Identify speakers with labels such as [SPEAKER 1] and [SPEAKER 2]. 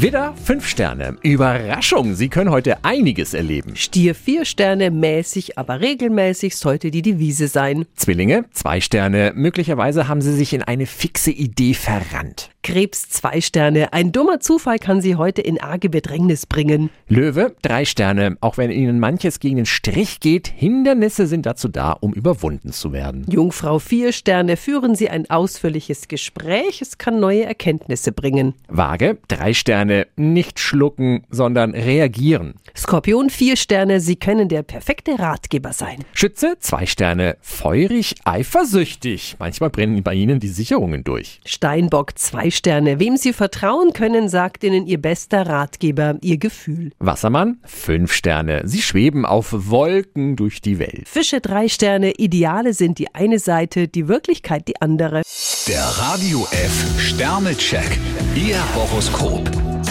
[SPEAKER 1] Widder, 5 Sterne. Überraschung, Sie können heute einiges erleben.
[SPEAKER 2] Stier vier Sterne, mäßig, aber regelmäßig sollte die Devise sein.
[SPEAKER 1] Zwillinge, 2 Sterne. Möglicherweise haben Sie sich in eine fixe Idee verrannt.
[SPEAKER 2] Krebs zwei Sterne, ein dummer Zufall kann Sie heute in arge Bedrängnis bringen.
[SPEAKER 1] Löwe, 3 Sterne. Auch wenn Ihnen manches gegen den Strich geht, Hindernisse sind dazu da, um überwunden zu werden.
[SPEAKER 2] Jungfrau vier Sterne, führen Sie ein ausführliches Gespräch, es kann neue Erkenntnisse bringen.
[SPEAKER 1] Waage, 3 Sterne. Nicht schlucken, sondern reagieren.
[SPEAKER 2] Skorpion vier Sterne, Sie können der perfekte Ratgeber sein.
[SPEAKER 1] Schütze, 2 Sterne. Feurig, eifersüchtig. Manchmal brennen bei Ihnen die Sicherungen durch.
[SPEAKER 2] Steinbock zwei Sterne, wem Sie vertrauen können, sagt Ihnen Ihr bester Ratgeber, Ihr Gefühl.
[SPEAKER 1] Wassermann, 5 Sterne. Sie schweben auf Wolken durch die Welt.
[SPEAKER 2] Fische drei Sterne, Ideale sind die eine Seite, die Wirklichkeit die andere.
[SPEAKER 3] Der Radio F Sternecheck. Ihr Horoskop.